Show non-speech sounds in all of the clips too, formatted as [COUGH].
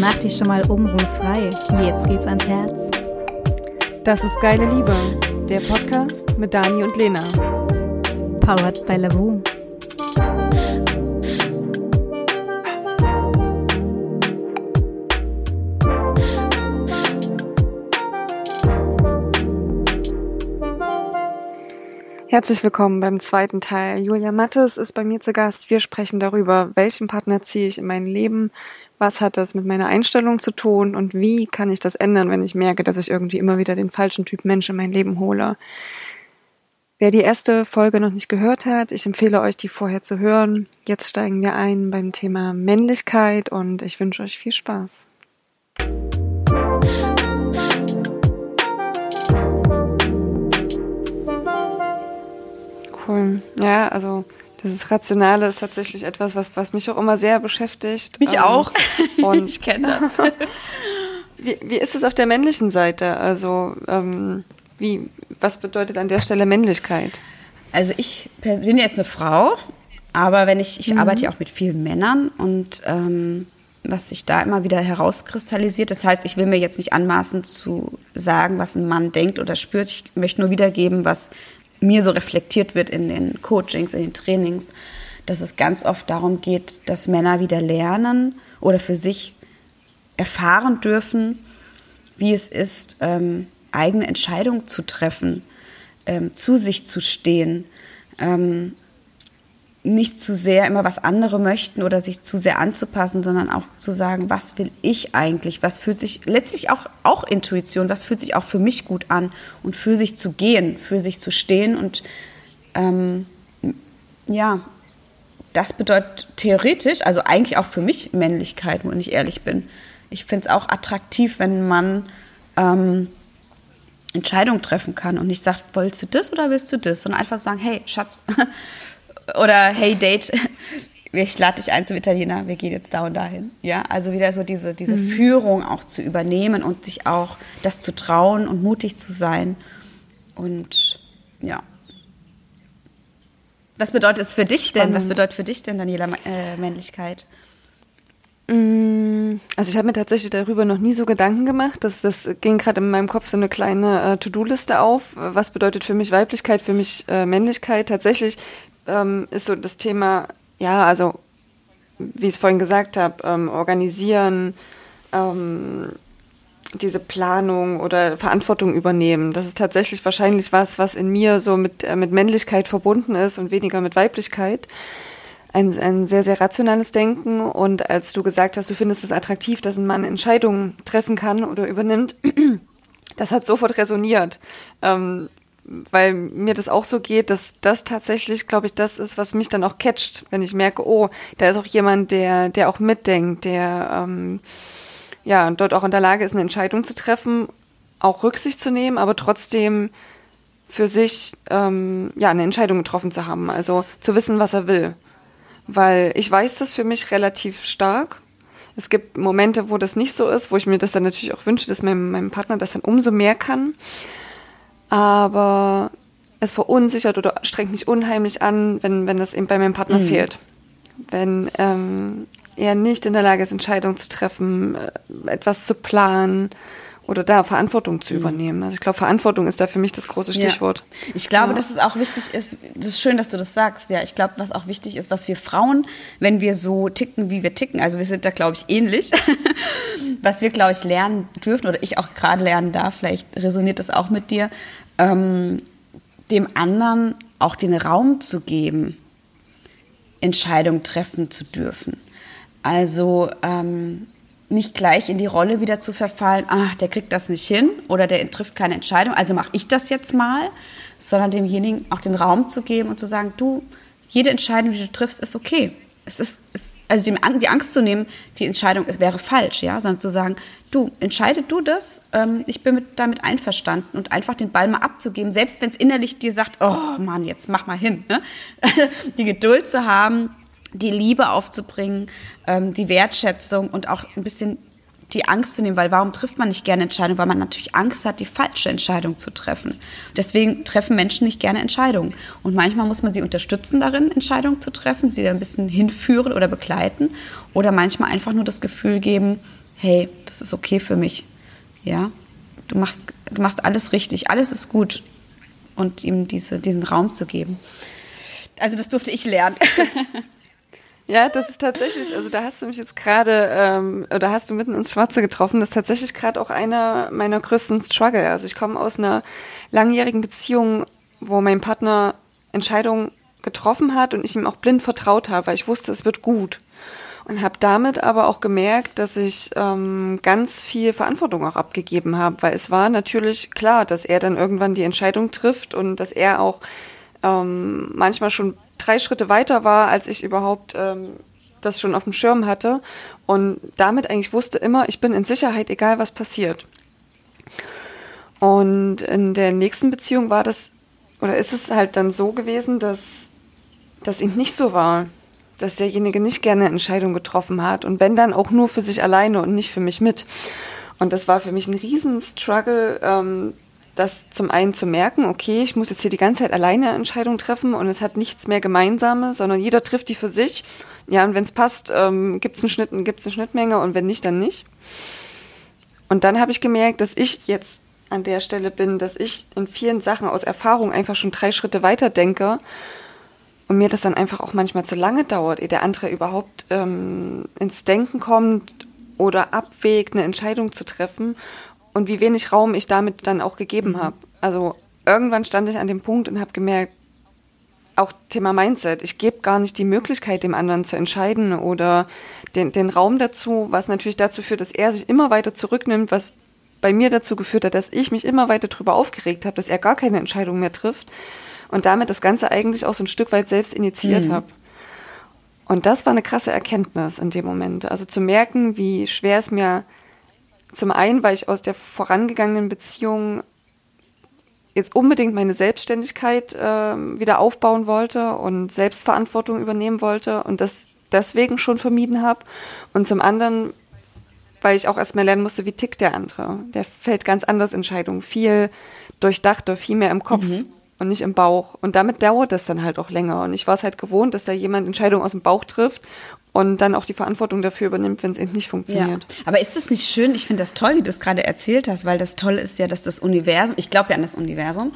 Mach dich schon mal obenrum frei. Jetzt geht's ans Herz. Das ist Geile Liebe, der Podcast mit Dani und Lena. Powered by Lavu. Herzlich willkommen beim zweiten Teil. Julia Mattes ist bei mir zu Gast. Wir sprechen darüber, welchen Partner ziehe ich in mein Leben, was hat das mit meiner Einstellung zu tun und wie kann ich das ändern, wenn ich merke, dass ich irgendwie immer wieder den falschen Typ Mensch in mein Leben hole. Wer die erste Folge noch nicht gehört hat, ich empfehle euch, die vorher zu hören. Jetzt steigen wir ein beim Thema Männlichkeit und ich wünsche euch viel Spaß. Cool. Ja, also dieses Rationale ist tatsächlich etwas, was, was mich auch immer sehr beschäftigt. Mich ähm, auch. [LAUGHS] Und ich kenne das. [LAUGHS] wie, wie ist es auf der männlichen Seite? Also ähm, wie, was bedeutet an der Stelle Männlichkeit? Also ich bin jetzt eine Frau, aber wenn ich, ich mhm. arbeite ja auch mit vielen Männern und ähm, was sich da immer wieder herauskristallisiert. Das heißt, ich will mir jetzt nicht anmaßen zu sagen, was ein Mann denkt oder spürt. Ich möchte nur wiedergeben, was mir so reflektiert wird in den Coachings, in den Trainings, dass es ganz oft darum geht, dass Männer wieder lernen oder für sich erfahren dürfen, wie es ist, ähm, eigene Entscheidungen zu treffen, ähm, zu sich zu stehen, ähm, nicht zu sehr immer was andere möchten oder sich zu sehr anzupassen, sondern auch zu sagen, was will ich eigentlich? Was fühlt sich letztlich auch, auch Intuition, was fühlt sich auch für mich gut an und für sich zu gehen, für sich zu stehen und ähm, ja, das bedeutet theoretisch, also eigentlich auch für mich Männlichkeit, wenn ich ehrlich bin. Ich finde es auch attraktiv, wenn man ähm, Entscheidungen treffen kann und nicht sagt, willst du das oder willst du das, sondern einfach sagen, hey, Schatz, [LAUGHS] oder hey Date, [LAUGHS] ich lade dich ein zum Italiener, wir gehen jetzt da und dahin. Ja, also wieder so diese, diese mhm. Führung auch zu übernehmen und sich auch das zu trauen und mutig zu sein. Und ja. Was bedeutet es für dich denn? Was bedeutet für dich denn, Daniela, äh, Männlichkeit? Mm, also ich habe mir tatsächlich darüber noch nie so Gedanken gemacht. Das, das ging gerade in meinem Kopf so eine kleine äh, To-Do-Liste auf. Was bedeutet für mich Weiblichkeit, für mich äh, Männlichkeit? Tatsächlich ähm, ist so das Thema, ja, also wie ich es vorhin gesagt habe, ähm, organisieren, ähm, diese Planung oder Verantwortung übernehmen. Das ist tatsächlich wahrscheinlich was, was in mir so mit, äh, mit Männlichkeit verbunden ist und weniger mit Weiblichkeit. Ein, ein sehr, sehr rationales Denken. Und als du gesagt hast, du findest es attraktiv, dass ein Mann Entscheidungen treffen kann oder übernimmt, [CLEARS THROAT] das hat sofort resoniert. Ähm, weil mir das auch so geht, dass das tatsächlich, glaube ich, das ist, was mich dann auch catcht, wenn ich merke, oh, da ist auch jemand, der, der auch mitdenkt, der ähm, ja dort auch in der Lage ist, eine Entscheidung zu treffen, auch Rücksicht zu nehmen, aber trotzdem für sich ähm, ja eine Entscheidung getroffen zu haben, also zu wissen, was er will. Weil ich weiß das für mich relativ stark. Es gibt Momente, wo das nicht so ist, wo ich mir das dann natürlich auch wünsche, dass mein, mein Partner das dann umso mehr kann aber es verunsichert oder strengt mich unheimlich an, wenn, wenn das eben bei meinem Partner mhm. fehlt. Wenn ähm, er nicht in der Lage ist, Entscheidungen zu treffen, äh, etwas zu planen oder da Verantwortung zu mhm. übernehmen. Also ich glaube, Verantwortung ist da für mich das große Stichwort. Ja. Ich glaube, ja. dass es auch wichtig ist, das ist schön, dass du das sagst, ja, ich glaube, was auch wichtig ist, was wir Frauen, wenn wir so ticken, wie wir ticken, also wir sind da, glaube ich, ähnlich, [LAUGHS] was wir, glaube ich, lernen dürfen oder ich auch gerade lernen darf, vielleicht resoniert das auch mit dir, ähm, dem anderen auch den Raum zu geben, Entscheidungen treffen zu dürfen. Also ähm, nicht gleich in die Rolle wieder zu verfallen, ach, der kriegt das nicht hin oder der trifft keine Entscheidung, also mache ich das jetzt mal, sondern demjenigen auch den Raum zu geben und zu sagen, du, jede Entscheidung, die du triffst, ist okay es ist, es, also die, die, Angst zu nehmen, die Entscheidung es wäre falsch, ja, sondern zu sagen, du, entscheide du das, ähm, ich bin mit, damit einverstanden und einfach den Ball mal abzugeben, selbst wenn es innerlich dir sagt, oh Mann, jetzt mach mal hin, ne? [LAUGHS] die Geduld zu haben, die Liebe aufzubringen, ähm, die Wertschätzung und auch ein bisschen die Angst zu nehmen, weil warum trifft man nicht gerne Entscheidungen? Weil man natürlich Angst hat, die falsche Entscheidung zu treffen. Deswegen treffen Menschen nicht gerne Entscheidungen. Und manchmal muss man sie unterstützen darin, Entscheidungen zu treffen, sie da ein bisschen hinführen oder begleiten. Oder manchmal einfach nur das Gefühl geben, hey, das ist okay für mich. Ja, du machst, du machst alles richtig, alles ist gut. Und ihm diese, diesen Raum zu geben. Also das durfte ich lernen. [LAUGHS] Ja, das ist tatsächlich, also da hast du mich jetzt gerade, ähm, oder hast du mitten ins Schwarze getroffen, das ist tatsächlich gerade auch einer meiner größten Struggle. Also ich komme aus einer langjährigen Beziehung, wo mein Partner Entscheidungen getroffen hat und ich ihm auch blind vertraut habe, weil ich wusste, es wird gut. Und habe damit aber auch gemerkt, dass ich ähm, ganz viel Verantwortung auch abgegeben habe, weil es war natürlich klar, dass er dann irgendwann die Entscheidung trifft und dass er auch ähm, manchmal schon drei Schritte weiter war, als ich überhaupt ähm, das schon auf dem Schirm hatte und damit eigentlich wusste immer, ich bin in Sicherheit, egal was passiert. Und in der nächsten Beziehung war das, oder ist es halt dann so gewesen, dass das eben nicht so war, dass derjenige nicht gerne Entscheidungen getroffen hat und wenn dann auch nur für sich alleine und nicht für mich mit. Und das war für mich ein Riesenstruggle, ähm, das zum einen zu merken, okay, ich muss jetzt hier die ganze Zeit alleine Entscheidungen treffen und es hat nichts mehr Gemeinsames, sondern jeder trifft die für sich. Ja, und wenn es passt, ähm, gibt es einen Schnitt, gibt es eine Schnittmenge und wenn nicht, dann nicht. Und dann habe ich gemerkt, dass ich jetzt an der Stelle bin, dass ich in vielen Sachen aus Erfahrung einfach schon drei Schritte weiter denke und mir das dann einfach auch manchmal zu lange dauert, ehe der andere überhaupt ähm, ins Denken kommt oder abwägt, eine Entscheidung zu treffen und wie wenig Raum ich damit dann auch gegeben mhm. habe. Also irgendwann stand ich an dem Punkt und habe gemerkt, auch Thema Mindset, ich gebe gar nicht die Möglichkeit, dem anderen zu entscheiden oder den, den Raum dazu, was natürlich dazu führt, dass er sich immer weiter zurücknimmt, was bei mir dazu geführt hat, dass ich mich immer weiter darüber aufgeregt habe, dass er gar keine Entscheidung mehr trifft und damit das Ganze eigentlich auch so ein Stück weit selbst initiiert mhm. habe. Und das war eine krasse Erkenntnis in dem Moment. Also zu merken, wie schwer es mir zum einen, weil ich aus der vorangegangenen Beziehung jetzt unbedingt meine Selbstständigkeit äh, wieder aufbauen wollte und Selbstverantwortung übernehmen wollte und das deswegen schon vermieden habe. Und zum anderen, weil ich auch erstmal lernen musste, wie tickt der andere. Der fällt ganz anders Entscheidungen, viel durchdachter, viel mehr im Kopf. Mhm. Und nicht im Bauch. Und damit dauert das dann halt auch länger. Und ich war es halt gewohnt, dass da jemand Entscheidungen aus dem Bauch trifft und dann auch die Verantwortung dafür übernimmt, wenn es eben nicht funktioniert. Ja. Aber ist es nicht schön? Ich finde das toll, wie du es gerade erzählt hast, weil das Tolle ist ja, dass das Universum, ich glaube ja an das Universum,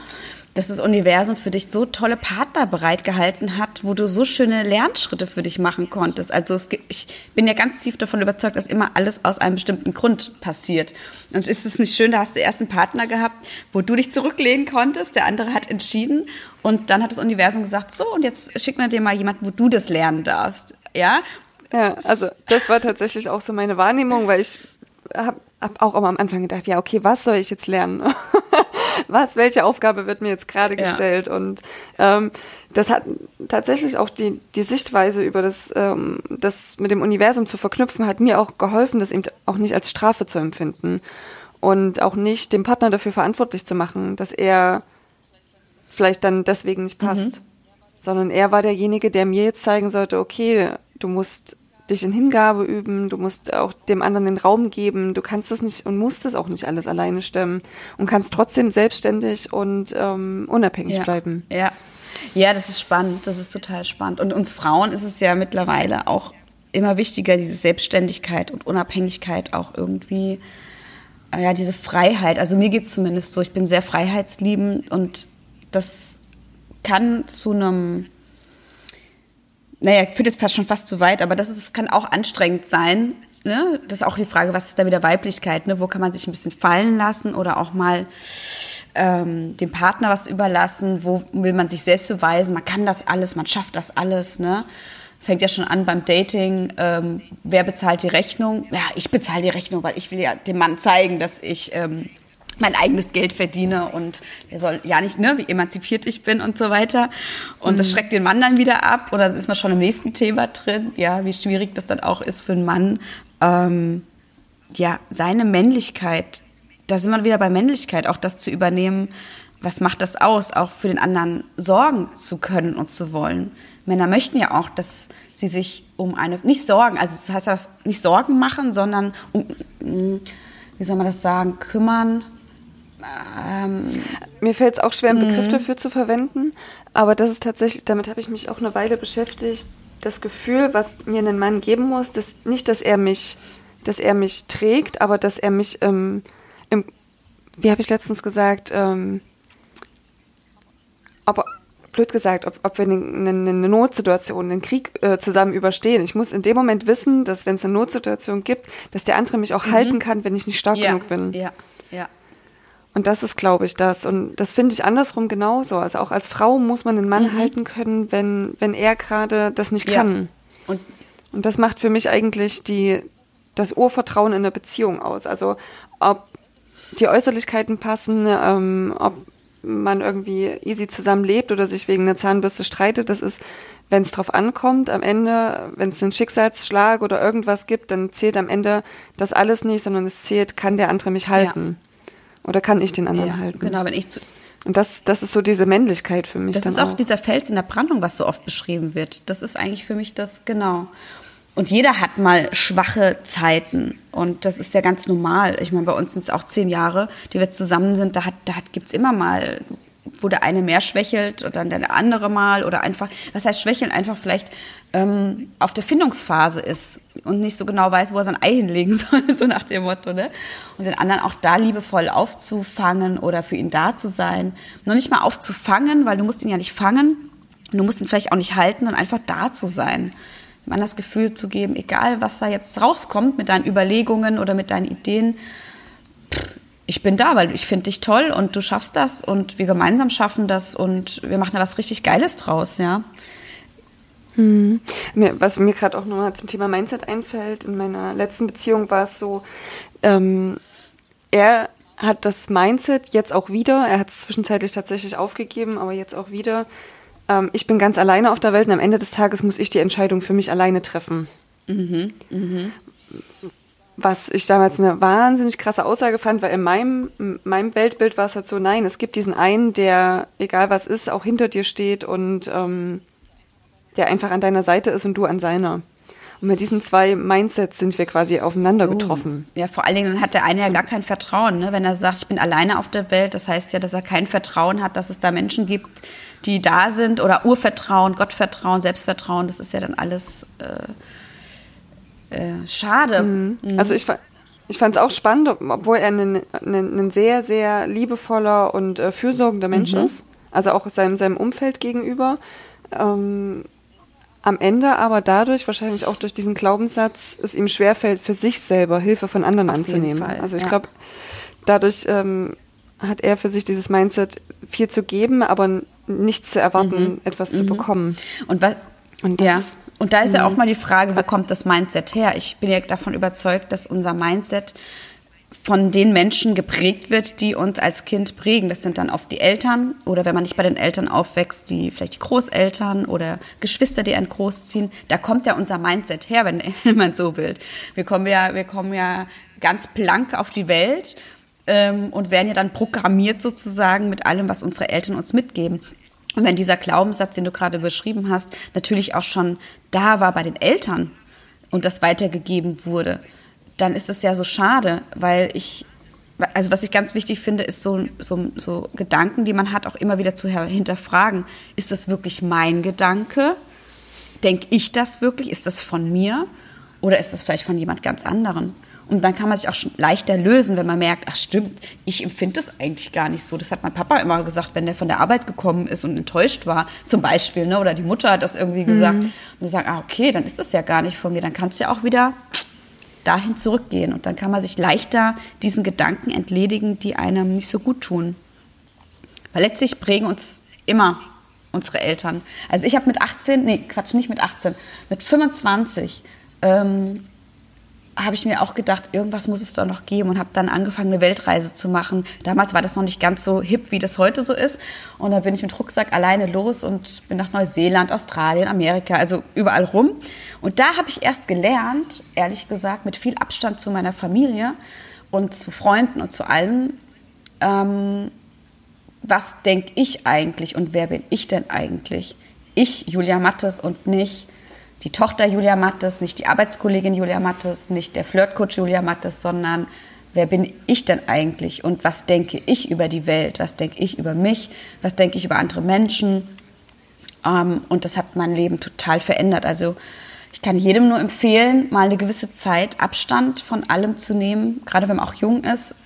dass das Universum für dich so tolle Partner bereitgehalten hat, wo du so schöne Lernschritte für dich machen konntest. Also es gibt, ich bin ja ganz tief davon überzeugt, dass immer alles aus einem bestimmten Grund passiert. Und ist es nicht schön, da hast du erst einen Partner gehabt, wo du dich zurücklehnen konntest, der andere hat entschieden und dann hat das Universum gesagt, so und jetzt schick mir dir mal jemanden, wo du das lernen darfst. Ja, ja, also das war tatsächlich auch so meine Wahrnehmung, weil ich habe hab auch am Anfang gedacht, ja, okay, was soll ich jetzt lernen? [LAUGHS] was, welche Aufgabe wird mir jetzt gerade gestellt? Ja. Und ähm, das hat tatsächlich auch die, die Sichtweise über das, ähm, das mit dem Universum zu verknüpfen, hat mir auch geholfen, das eben auch nicht als Strafe zu empfinden und auch nicht den Partner dafür verantwortlich zu machen, dass er vielleicht dann deswegen nicht passt. Mhm. Sondern er war derjenige, der mir jetzt zeigen sollte, okay, du musst dich in Hingabe üben, du musst auch dem anderen den Raum geben, du kannst das nicht und musst das auch nicht alles alleine stemmen und kannst trotzdem selbstständig und ähm, unabhängig ja. bleiben. Ja. ja, das ist spannend, das ist total spannend. Und uns Frauen ist es ja mittlerweile auch immer wichtiger, diese Selbstständigkeit und Unabhängigkeit auch irgendwie, ja, diese Freiheit. Also mir geht es zumindest so, ich bin sehr freiheitsliebend und das kann zu einem naja, führt jetzt fast schon fast zu weit, aber das ist, kann auch anstrengend sein. Ne? Das ist auch die Frage, was ist da wieder Weiblichkeit? Ne? Wo kann man sich ein bisschen fallen lassen oder auch mal ähm, dem Partner was überlassen? Wo will man sich selbst beweisen? Man kann das alles, man schafft das alles. Ne? Fängt ja schon an beim Dating. Ähm, wer bezahlt die Rechnung? Ja, ich bezahle die Rechnung, weil ich will ja dem Mann zeigen, dass ich ähm, mein eigenes Geld verdiene und der soll ja nicht, ne, wie emanzipiert ich bin und so weiter. Und mhm. das schreckt den Mann dann wieder ab oder ist man schon im nächsten Thema drin, ja, wie schwierig das dann auch ist für einen Mann, ähm, ja, seine Männlichkeit, da sind wir wieder bei Männlichkeit, auch das zu übernehmen, was macht das aus, auch für den anderen sorgen zu können und zu wollen. Männer möchten ja auch, dass sie sich um eine, nicht sorgen, also das heißt das nicht Sorgen machen, sondern um, wie soll man das sagen, kümmern, ähm, Mir fällt es auch schwer, einen Begriff mhm. dafür zu verwenden, aber das ist tatsächlich, damit habe ich mich auch eine Weile beschäftigt, das Gefühl, was mir ein Mann geben muss, dass nicht, dass er mich dass er mich trägt, aber dass er mich ähm, im, wie habe ich letztens gesagt, ähm, aber blöd gesagt, ob, ob wir eine, eine, eine Notsituation, einen Krieg äh, zusammen überstehen. Ich muss in dem Moment wissen, dass wenn es eine Notsituation gibt, dass der andere mich auch mhm. halten kann, wenn ich nicht stark ja. genug bin. Ja, ja. Und das ist, glaube ich, das. Und das finde ich andersrum genauso. Also auch als Frau muss man einen Mann mhm. halten können, wenn, wenn er gerade das nicht kann. Und, und das macht für mich eigentlich die, das Urvertrauen in der Beziehung aus. Also ob die Äußerlichkeiten passen, ähm, ob man irgendwie easy zusammenlebt oder sich wegen einer Zahnbürste streitet, das ist, wenn es drauf ankommt, am Ende, wenn es einen Schicksalsschlag oder irgendwas gibt, dann zählt am Ende das alles nicht, sondern es zählt, kann der andere mich halten? Ja. Oder kann ich den anderen ja, halten? Genau, wenn ich zu und das, das ist so diese Männlichkeit für mich. Das ist auch, auch dieser Fels in der Brandung, was so oft beschrieben wird. Das ist eigentlich für mich das, genau. Und jeder hat mal schwache Zeiten. Und das ist ja ganz normal. Ich meine, bei uns sind es auch zehn Jahre, die wir zusammen sind. Da, hat, da hat, gibt's immer mal, wo der eine mehr schwächelt und dann der andere mal. Oder einfach, was heißt schwächeln? Einfach vielleicht ähm, auf der Findungsphase ist und nicht so genau weiß, wo er sein Ei hinlegen [LAUGHS] soll, so nach dem Motto. Ne? Und den anderen auch da liebevoll aufzufangen oder für ihn da zu sein. Noch nicht mal aufzufangen, weil du musst ihn ja nicht fangen. Du musst ihn vielleicht auch nicht halten, sondern einfach da zu sein man das Gefühl zu geben, egal was da jetzt rauskommt mit deinen Überlegungen oder mit deinen Ideen, ich bin da, weil ich finde dich toll und du schaffst das und wir gemeinsam schaffen das und wir machen da was richtig Geiles draus, ja. Hm. was mir gerade auch nochmal zum Thema Mindset einfällt, in meiner letzten Beziehung war es so, ähm, er hat das Mindset jetzt auch wieder, er hat es zwischenzeitlich tatsächlich aufgegeben, aber jetzt auch wieder, ähm, ich bin ganz alleine auf der Welt und am Ende des Tages muss ich die Entscheidung für mich alleine treffen. Mhm, mh. Was ich damals eine wahnsinnig krasse Aussage fand, weil in meinem, in meinem Weltbild war es halt so, nein, es gibt diesen einen, der, egal was ist, auch hinter dir steht und ähm, der einfach an deiner Seite ist und du an seiner. Und mit diesen zwei Mindsets sind wir quasi aufeinander oh. getroffen. Ja, vor allen Dingen hat der eine ja gar kein Vertrauen. Ne? Wenn er sagt, ich bin alleine auf der Welt, das heißt ja, dass er kein Vertrauen hat, dass es da Menschen gibt, die da sind oder Urvertrauen, Gottvertrauen, Selbstvertrauen, das ist ja dann alles äh, äh, schade. Mhm. Mhm. Also ich, ich fand es auch spannend, obwohl er ein, sehr, sehr liebevoller und äh, fürsorgender Mensch mhm. ist, also auch seinem, seinem Umfeld gegenüber. Ähm, am Ende aber dadurch, wahrscheinlich auch durch diesen Glaubenssatz, es ihm schwerfällt, für sich selber Hilfe von anderen Auf anzunehmen. Also ich ja. glaube, dadurch ähm, hat er für sich dieses Mindset, viel zu geben, aber nichts zu erwarten, mhm. etwas mhm. zu bekommen. Und was, und das, ja. Und da ist ja auch mhm. mal die Frage, wo kommt das Mindset her? Ich bin ja davon überzeugt, dass unser Mindset von den Menschen geprägt wird, die uns als Kind prägen. Das sind dann oft die Eltern oder wenn man nicht bei den Eltern aufwächst, die vielleicht die Großeltern oder Geschwister, die einen großziehen. Da kommt ja unser Mindset her, wenn [LAUGHS] man so will. Wir kommen ja, wir kommen ja ganz blank auf die Welt ähm, und werden ja dann programmiert sozusagen mit allem, was unsere Eltern uns mitgeben. Und wenn dieser Glaubenssatz, den du gerade beschrieben hast, natürlich auch schon da war bei den Eltern und das weitergegeben wurde, dann ist es ja so schade, weil ich, also was ich ganz wichtig finde, ist so, so, so Gedanken, die man hat, auch immer wieder zu hinterfragen. Ist das wirklich mein Gedanke? Denke ich das wirklich? Ist das von mir? Oder ist das vielleicht von jemand ganz anderen? Und dann kann man sich auch schon leichter lösen, wenn man merkt, ach stimmt, ich empfinde das eigentlich gar nicht so. Das hat mein Papa immer gesagt, wenn der von der Arbeit gekommen ist und enttäuscht war, zum Beispiel, ne? oder die Mutter hat das irgendwie gesagt. Mhm. Und dann sagen, ah okay, dann ist das ja gar nicht von mir. Dann kannst du ja auch wieder dahin zurückgehen. Und dann kann man sich leichter diesen Gedanken entledigen, die einem nicht so gut tun. Weil letztlich prägen uns immer unsere Eltern. Also ich habe mit 18, nee, Quatsch, nicht mit 18, mit 25 ähm, habe ich mir auch gedacht, irgendwas muss es doch noch geben und habe dann angefangen, eine Weltreise zu machen. Damals war das noch nicht ganz so hip, wie das heute so ist. Und dann bin ich mit Rucksack alleine los und bin nach Neuseeland, Australien, Amerika, also überall rum. Und da habe ich erst gelernt, ehrlich gesagt, mit viel Abstand zu meiner Familie und zu Freunden und zu allen, ähm, was denke ich eigentlich und wer bin ich denn eigentlich? Ich, Julia Mattes und nicht die Tochter Julia Mattes, nicht die Arbeitskollegin Julia Mattes, nicht der Flirtcoach Julia Mattes, sondern wer bin ich denn eigentlich und was denke ich über die Welt, was denke ich über mich, was denke ich über andere Menschen. Ähm, und das hat mein Leben total verändert. Also ich kann jedem nur empfehlen, mal eine gewisse Zeit Abstand von allem zu nehmen, gerade wenn man auch jung ist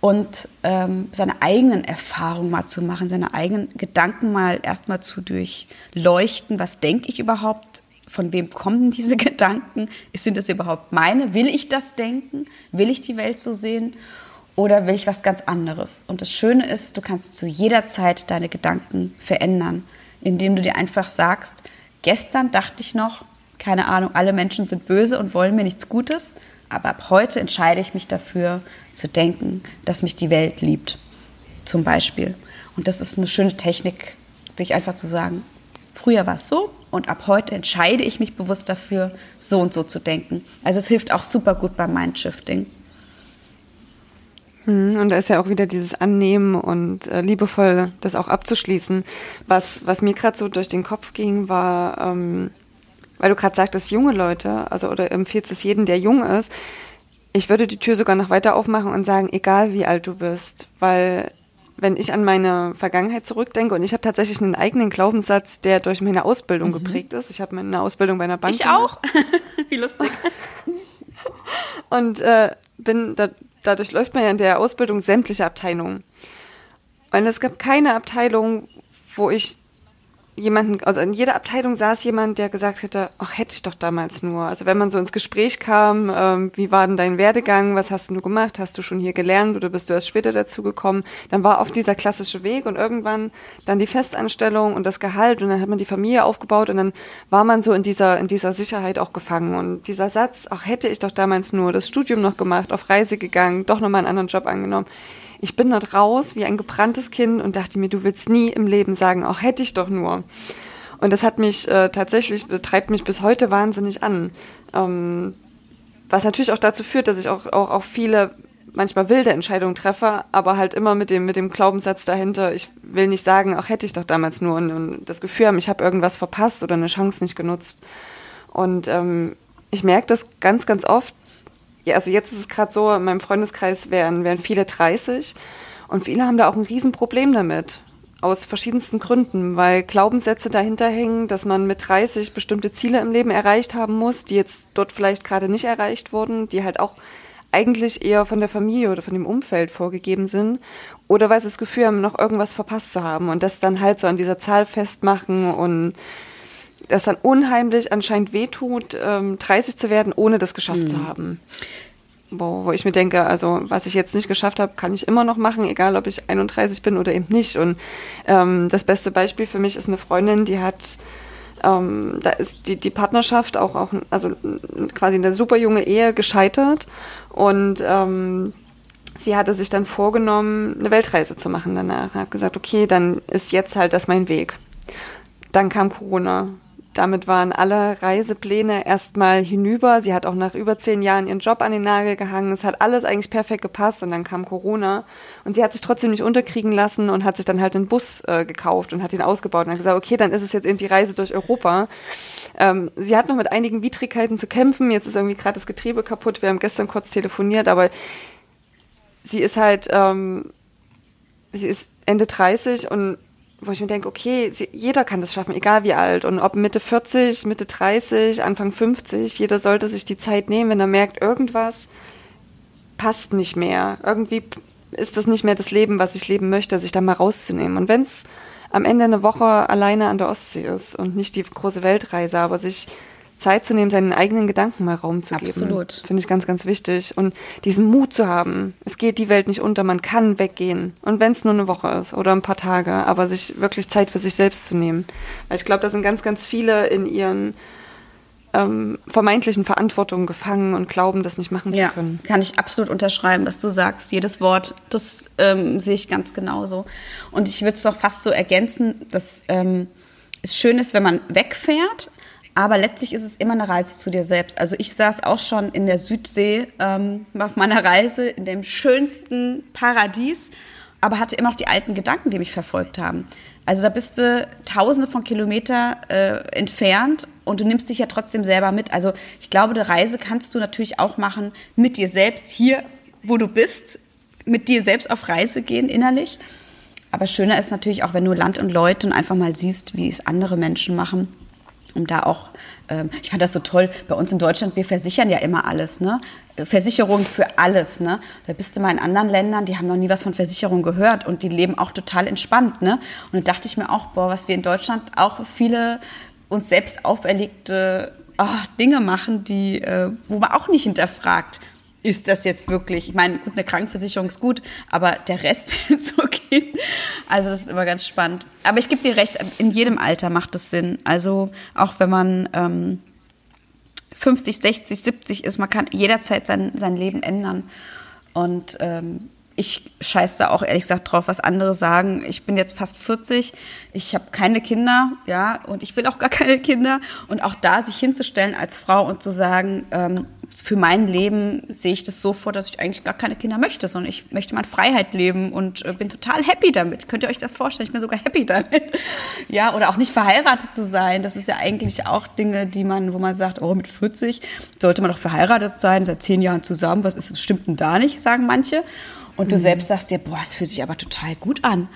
und ähm, seine eigenen Erfahrungen mal zu machen, seine eigenen Gedanken mal erstmal zu durchleuchten. Was denke ich überhaupt? Von wem kommen diese [LAUGHS] Gedanken? Sind das überhaupt meine? Will ich das denken? Will ich die Welt so sehen? Oder will ich was ganz anderes? Und das Schöne ist, du kannst zu jeder Zeit deine Gedanken verändern, indem du dir einfach sagst, gestern dachte ich noch, keine Ahnung, alle Menschen sind böse und wollen mir nichts Gutes. Aber ab heute entscheide ich mich dafür zu denken, dass mich die Welt liebt, zum Beispiel. Und das ist eine schöne Technik, sich einfach zu sagen, früher war es so und ab heute entscheide ich mich bewusst dafür, so und so zu denken. Also es hilft auch super gut beim Mindshifting. Hm, und da ist ja auch wieder dieses Annehmen und äh, liebevoll das auch abzuschließen. Was, was mir gerade so durch den Kopf ging, war, ähm, weil du gerade sagtest, junge Leute, also oder empfiehlst es jedem, der jung ist, ich würde die Tür sogar noch weiter aufmachen und sagen, egal wie alt du bist, weil wenn ich an meine Vergangenheit zurückdenke und ich habe tatsächlich einen eigenen Glaubenssatz, der durch meine Ausbildung mhm. geprägt ist. Ich habe meine Ausbildung bei einer Bank. Ich auch. [LAUGHS] wie lustig. [LAUGHS] und äh, bin da, dadurch läuft man ja in der Ausbildung sämtliche Abteilungen. Und es gab keine Abteilung, wo ich jemanden, also in jeder Abteilung saß jemand, der gesagt hätte, ach, hätte ich doch damals nur. Also wenn man so ins Gespräch kam, ähm, wie war denn dein Werdegang, was hast du gemacht, hast du schon hier gelernt oder bist du erst später dazu gekommen, dann war oft dieser klassische Weg und irgendwann dann die Festanstellung und das Gehalt und dann hat man die Familie aufgebaut und dann war man so in dieser, in dieser Sicherheit auch gefangen. Und dieser Satz, ach, hätte ich doch damals nur das Studium noch gemacht, auf Reise gegangen, doch nochmal einen anderen Job angenommen ich bin dort raus wie ein gebranntes Kind und dachte mir, du willst nie im Leben sagen, auch hätte ich doch nur. Und das hat mich äh, tatsächlich, betreibt mich bis heute wahnsinnig an. Ähm, was natürlich auch dazu führt, dass ich auch, auch, auch viele manchmal wilde Entscheidungen treffe, aber halt immer mit dem, mit dem Glaubenssatz dahinter, ich will nicht sagen, auch hätte ich doch damals nur und, und das Gefühl haben, ich habe irgendwas verpasst oder eine Chance nicht genutzt. Und ähm, ich merke das ganz, ganz oft, ja, also jetzt ist es gerade so, in meinem Freundeskreis wären, wären viele 30 und viele haben da auch ein Riesenproblem damit. Aus verschiedensten Gründen, weil Glaubenssätze dahinter hängen, dass man mit 30 bestimmte Ziele im Leben erreicht haben muss, die jetzt dort vielleicht gerade nicht erreicht wurden, die halt auch eigentlich eher von der Familie oder von dem Umfeld vorgegeben sind. Oder weil sie das Gefühl haben, noch irgendwas verpasst zu haben und das dann halt so an dieser Zahl festmachen und das dann unheimlich anscheinend wehtut, ähm, 30 zu werden, ohne das geschafft mhm. zu haben. Wo, wo ich mir denke, also was ich jetzt nicht geschafft habe, kann ich immer noch machen, egal ob ich 31 bin oder eben nicht. Und ähm, das beste Beispiel für mich ist eine Freundin, die hat ähm, da ist die, die Partnerschaft auch, auch also quasi eine super junge Ehe gescheitert und ähm, sie hatte sich dann vorgenommen, eine Weltreise zu machen danach. Hat gesagt, okay, dann ist jetzt halt das mein Weg. Dann kam Corona. Damit waren alle Reisepläne erstmal hinüber. Sie hat auch nach über zehn Jahren ihren Job an den Nagel gehangen. Es hat alles eigentlich perfekt gepasst und dann kam Corona. Und sie hat sich trotzdem nicht unterkriegen lassen und hat sich dann halt einen Bus äh, gekauft und hat ihn ausgebaut und hat gesagt, okay, dann ist es jetzt eben die Reise durch Europa. Ähm, sie hat noch mit einigen Widrigkeiten zu kämpfen. Jetzt ist irgendwie gerade das Getriebe kaputt. Wir haben gestern kurz telefoniert, aber sie ist halt, ähm, sie ist Ende 30 und wo ich mir denke, okay, jeder kann das schaffen, egal wie alt. Und ob Mitte 40, Mitte 30, Anfang 50, jeder sollte sich die Zeit nehmen, wenn er merkt, irgendwas passt nicht mehr. Irgendwie ist das nicht mehr das Leben, was ich leben möchte, sich da mal rauszunehmen. Und wenn es am Ende eine Woche alleine an der Ostsee ist und nicht die große Weltreise, aber sich Zeit zu nehmen, seinen eigenen Gedanken mal Raum zu Absolut. geben. Absolut. Finde ich ganz, ganz wichtig. Und diesen Mut zu haben. Es geht die Welt nicht unter, man kann weggehen. Und wenn es nur eine Woche ist oder ein paar Tage, aber sich wirklich Zeit für sich selbst zu nehmen. Weil ich glaube, da sind ganz, ganz viele in ihren ähm, vermeintlichen Verantwortungen gefangen und glauben, das nicht machen ja, zu können. Kann ich absolut unterschreiben, was du sagst. Jedes Wort, das ähm, sehe ich ganz genauso. Und ich würde es doch fast so ergänzen, dass ähm, es schön ist, wenn man wegfährt, aber letztlich ist es immer eine Reise zu dir selbst. Also ich saß auch schon in der Südsee ähm, auf meiner Reise in dem schönsten Paradies, aber hatte immer noch die alten Gedanken, die mich verfolgt haben. Also da bist du tausende von Kilometer äh, entfernt und du nimmst dich ja trotzdem selber mit. Also ich glaube, die Reise kannst du natürlich auch machen mit dir selbst hier, wo du bist, mit dir selbst auf Reise gehen innerlich. Aber schöner ist natürlich auch, wenn du Land und Leute und einfach mal siehst, wie es andere Menschen machen um da auch, ähm, ich fand das so toll, bei uns in Deutschland, wir versichern ja immer alles, ne? Versicherung für alles, ne? Da bist du mal in anderen Ländern, die haben noch nie was von Versicherung gehört und die leben auch total entspannt, ne? Und dann dachte ich mir auch, boah, was wir in Deutschland auch viele uns selbst auferlegte oh, Dinge machen, die, äh, wo man auch nicht hinterfragt, ist das jetzt wirklich, ich meine, gut, eine Krankenversicherung ist gut, aber der Rest [LAUGHS] so geht. Also das ist immer ganz spannend. Aber ich gebe dir recht, in jedem Alter macht das Sinn. Also auch wenn man ähm, 50, 60, 70 ist, man kann jederzeit sein, sein Leben ändern. Und ähm, ich scheiße da auch ehrlich gesagt drauf, was andere sagen. Ich bin jetzt fast 40, ich habe keine Kinder, ja, und ich will auch gar [LAUGHS] keine Kinder. Und auch da sich hinzustellen als Frau und zu sagen, ähm, für mein Leben sehe ich das so vor, dass ich eigentlich gar keine Kinder möchte, sondern ich möchte mal in Freiheit leben und äh, bin total happy damit. Könnt ihr euch das vorstellen? Ich bin sogar happy damit. [LAUGHS] ja, oder auch nicht verheiratet zu sein. Das ist ja eigentlich auch Dinge, die man, wo man sagt, oh, mit 40 sollte man doch verheiratet sein, seit zehn Jahren zusammen. Was ist, stimmt denn da nicht, sagen manche. Und du mhm. selbst sagst dir, boah, es fühlt sich aber total gut an.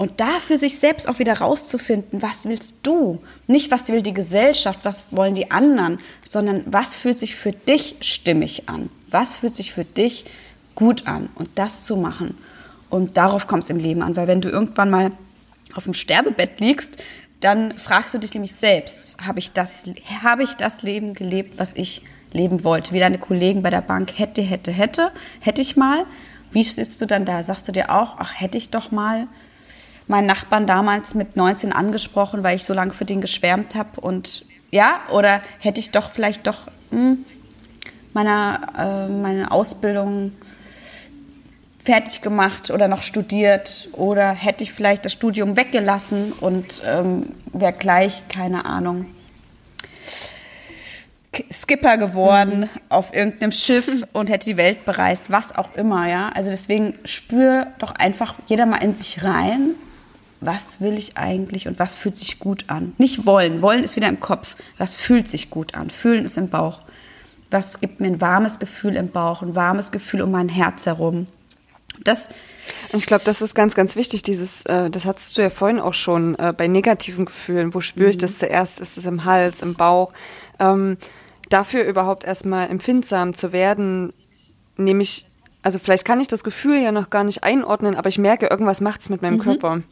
Und da für sich selbst auch wieder rauszufinden, was willst du? Nicht, was will die Gesellschaft, was wollen die anderen, sondern was fühlt sich für dich stimmig an? Was fühlt sich für dich gut an? Und das zu machen. Und darauf kommt es im Leben an, weil wenn du irgendwann mal auf dem Sterbebett liegst, dann fragst du dich nämlich selbst, habe ich das, habe ich das Leben gelebt, was ich leben wollte? Wie deine Kollegen bei der Bank, hätte, hätte, hätte, hätte ich mal. Wie sitzt du dann da? Sagst du dir auch, ach, hätte ich doch mal meinen Nachbarn damals mit 19 angesprochen, weil ich so lange für den geschwärmt habe und ja, oder hätte ich doch vielleicht doch hm, meine, äh, meine Ausbildung fertig gemacht oder noch studiert oder hätte ich vielleicht das Studium weggelassen und ähm, wäre gleich, keine Ahnung, Skipper geworden mhm. auf irgendeinem Schiff [LAUGHS] und hätte die Welt bereist, was auch immer, ja. Also deswegen spür doch einfach jeder mal in sich rein was will ich eigentlich und was fühlt sich gut an. Nicht wollen. Wollen ist wieder im Kopf. Was fühlt sich gut an? Fühlen ist im Bauch. Was gibt mir ein warmes Gefühl im Bauch, ein warmes Gefühl um mein Herz herum. Das ich glaube, das ist ganz, ganz wichtig. Dieses, äh, das hattest du ja vorhin auch schon äh, bei negativen Gefühlen. Wo spüre ich mhm. das zuerst? Ist es im Hals, im Bauch? Ähm, dafür überhaupt erstmal empfindsam zu werden, nämlich, also vielleicht kann ich das Gefühl ja noch gar nicht einordnen, aber ich merke, irgendwas macht es mit meinem mhm. Körper.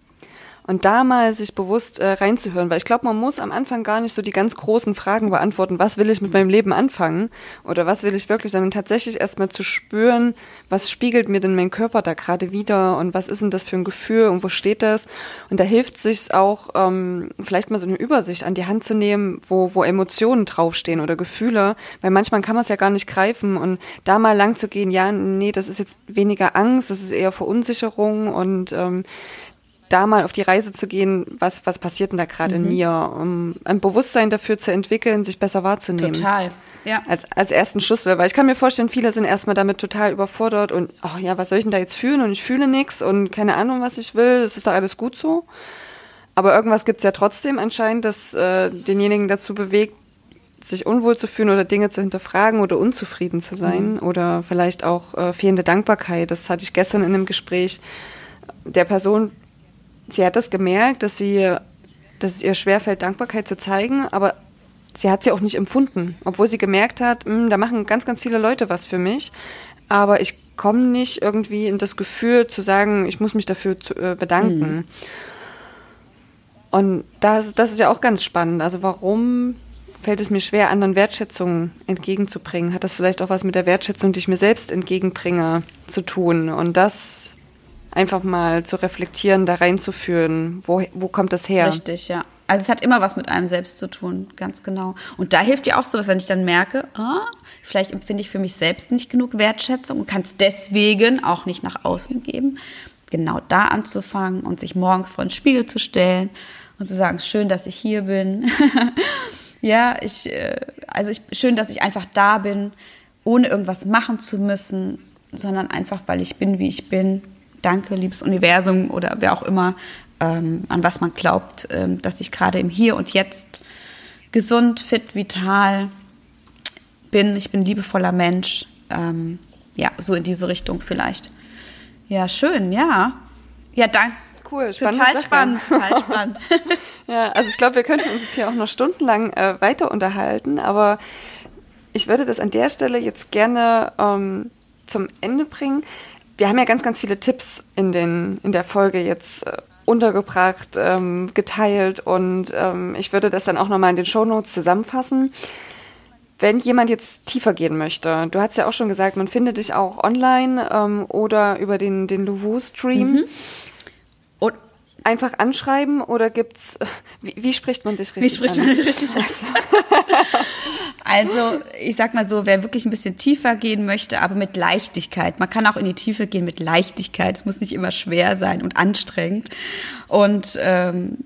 Und da mal sich bewusst äh, reinzuhören, weil ich glaube, man muss am Anfang gar nicht so die ganz großen Fragen beantworten, was will ich mit meinem Leben anfangen? Oder was will ich wirklich, sondern tatsächlich erstmal zu spüren, was spiegelt mir denn mein Körper da gerade wieder? Und was ist denn das für ein Gefühl? Und wo steht das? Und da hilft sich auch, ähm, vielleicht mal so eine Übersicht an die Hand zu nehmen, wo, wo Emotionen draufstehen oder Gefühle, weil manchmal kann man es ja gar nicht greifen. Und da mal lang zu gehen, ja, nee, das ist jetzt weniger Angst, das ist eher Verunsicherung. Und ähm, da mal auf die Reise zu gehen, was, was passiert denn da gerade mhm. in mir, um ein Bewusstsein dafür zu entwickeln, sich besser wahrzunehmen. Total, ja. Als, als ersten Schlüssel, weil ich kann mir vorstellen, viele sind erstmal damit total überfordert und, ach ja, was soll ich denn da jetzt fühlen und ich fühle nichts und keine Ahnung, was ich will, es ist doch alles gut so. Aber irgendwas gibt's ja trotzdem anscheinend, das äh, denjenigen dazu bewegt, sich unwohl zu fühlen oder Dinge zu hinterfragen oder unzufrieden zu sein mhm. oder vielleicht auch äh, fehlende Dankbarkeit. Das hatte ich gestern in einem Gespräch der Person sie hat das gemerkt, dass sie, dass es ihr schwerfällt, Dankbarkeit zu zeigen, aber sie hat sie auch nicht empfunden, obwohl sie gemerkt hat, hm, da machen ganz, ganz viele Leute was für mich, aber ich komme nicht irgendwie in das Gefühl zu sagen, ich muss mich dafür zu, äh, bedanken. Mhm. Und das, das ist ja auch ganz spannend. Also warum fällt es mir schwer, anderen Wertschätzung entgegenzubringen? Hat das vielleicht auch was mit der Wertschätzung, die ich mir selbst entgegenbringe, zu tun? Und das einfach mal zu reflektieren, da reinzuführen. Wo, wo kommt das her? Richtig, ja. Also es hat immer was mit einem selbst zu tun, ganz genau. Und da hilft dir auch so, wenn ich dann merke, ah, vielleicht empfinde ich für mich selbst nicht genug Wertschätzung und kann es deswegen auch nicht nach außen geben, genau da anzufangen und sich morgens vor den Spiegel zu stellen und zu sagen, schön, dass ich hier bin. [LAUGHS] ja, ich, äh, also ich, schön, dass ich einfach da bin, ohne irgendwas machen zu müssen, sondern einfach, weil ich bin, wie ich bin danke, liebes Universum oder wer auch immer, ähm, an was man glaubt, ähm, dass ich gerade im Hier und Jetzt gesund, fit, vital bin. Ich bin liebevoller Mensch. Ähm, ja, so in diese Richtung vielleicht. Ja, schön, ja. Ja, danke. cool. Total Sache. spannend, total [LAUGHS] spannend. ja, also ich glaube, wir könnten uns jetzt hier auch noch stundenlang äh, weiter unterhalten, aber ich würde das an der Stelle jetzt gerne ähm, zum Ende bringen. Wir haben ja ganz, ganz viele Tipps in, den, in der Folge jetzt äh, untergebracht, ähm, geteilt und ähm, ich würde das dann auch nochmal in den Shownotes zusammenfassen. Wenn jemand jetzt tiefer gehen möchte, du hast ja auch schon gesagt, man findet dich auch online ähm, oder über den, den Louvu-Stream. Mhm. Und Einfach anschreiben oder gibt's, [LAUGHS] wie, wie spricht man dich richtig Wie spricht an? man dich richtig an? [LAUGHS] [LAUGHS] Also, ich sag mal so, wer wirklich ein bisschen tiefer gehen möchte, aber mit Leichtigkeit. Man kann auch in die Tiefe gehen mit Leichtigkeit. Es muss nicht immer schwer sein und anstrengend. Und ähm,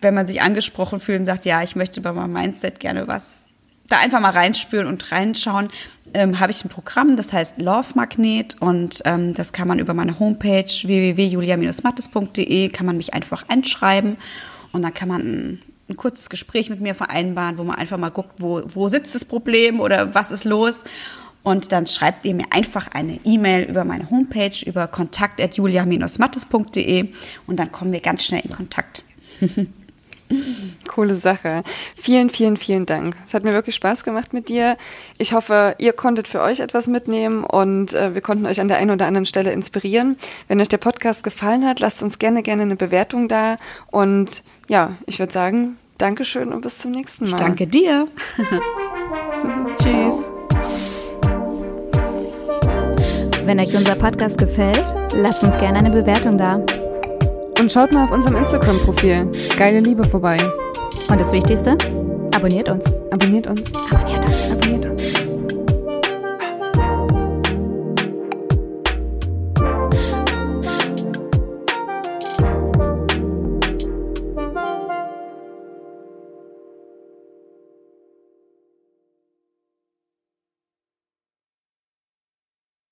wenn man sich angesprochen fühlt und sagt, ja, ich möchte bei meinem Mindset gerne was, da einfach mal reinspüren und reinschauen, ähm, habe ich ein Programm, das heißt Love Magnet und ähm, das kann man über meine Homepage www.julia-mattes.de kann man mich einfach einschreiben und dann kann man ein, kurzes Gespräch mit mir vereinbaren, wo man einfach mal guckt, wo, wo sitzt das Problem oder was ist los. Und dann schreibt ihr mir einfach eine E-Mail über meine Homepage, über kontakt.julia-mattes.de und dann kommen wir ganz schnell in Kontakt. [LAUGHS] [LAUGHS] Coole Sache. Vielen, vielen, vielen Dank. Es hat mir wirklich Spaß gemacht mit dir. Ich hoffe, ihr konntet für euch etwas mitnehmen und äh, wir konnten euch an der einen oder anderen Stelle inspirieren. Wenn euch der Podcast gefallen hat, lasst uns gerne, gerne eine Bewertung da. Und ja, ich würde sagen, Dankeschön und bis zum nächsten Mal. Ich danke dir. [LAUGHS] Tschüss. Wenn euch unser Podcast gefällt, lasst uns gerne eine Bewertung da. Und schaut mal auf unserem Instagram-Profil Geile Liebe vorbei. Und das Wichtigste, abonniert uns. Abonniert uns. Abonniert uns. Abonniert uns.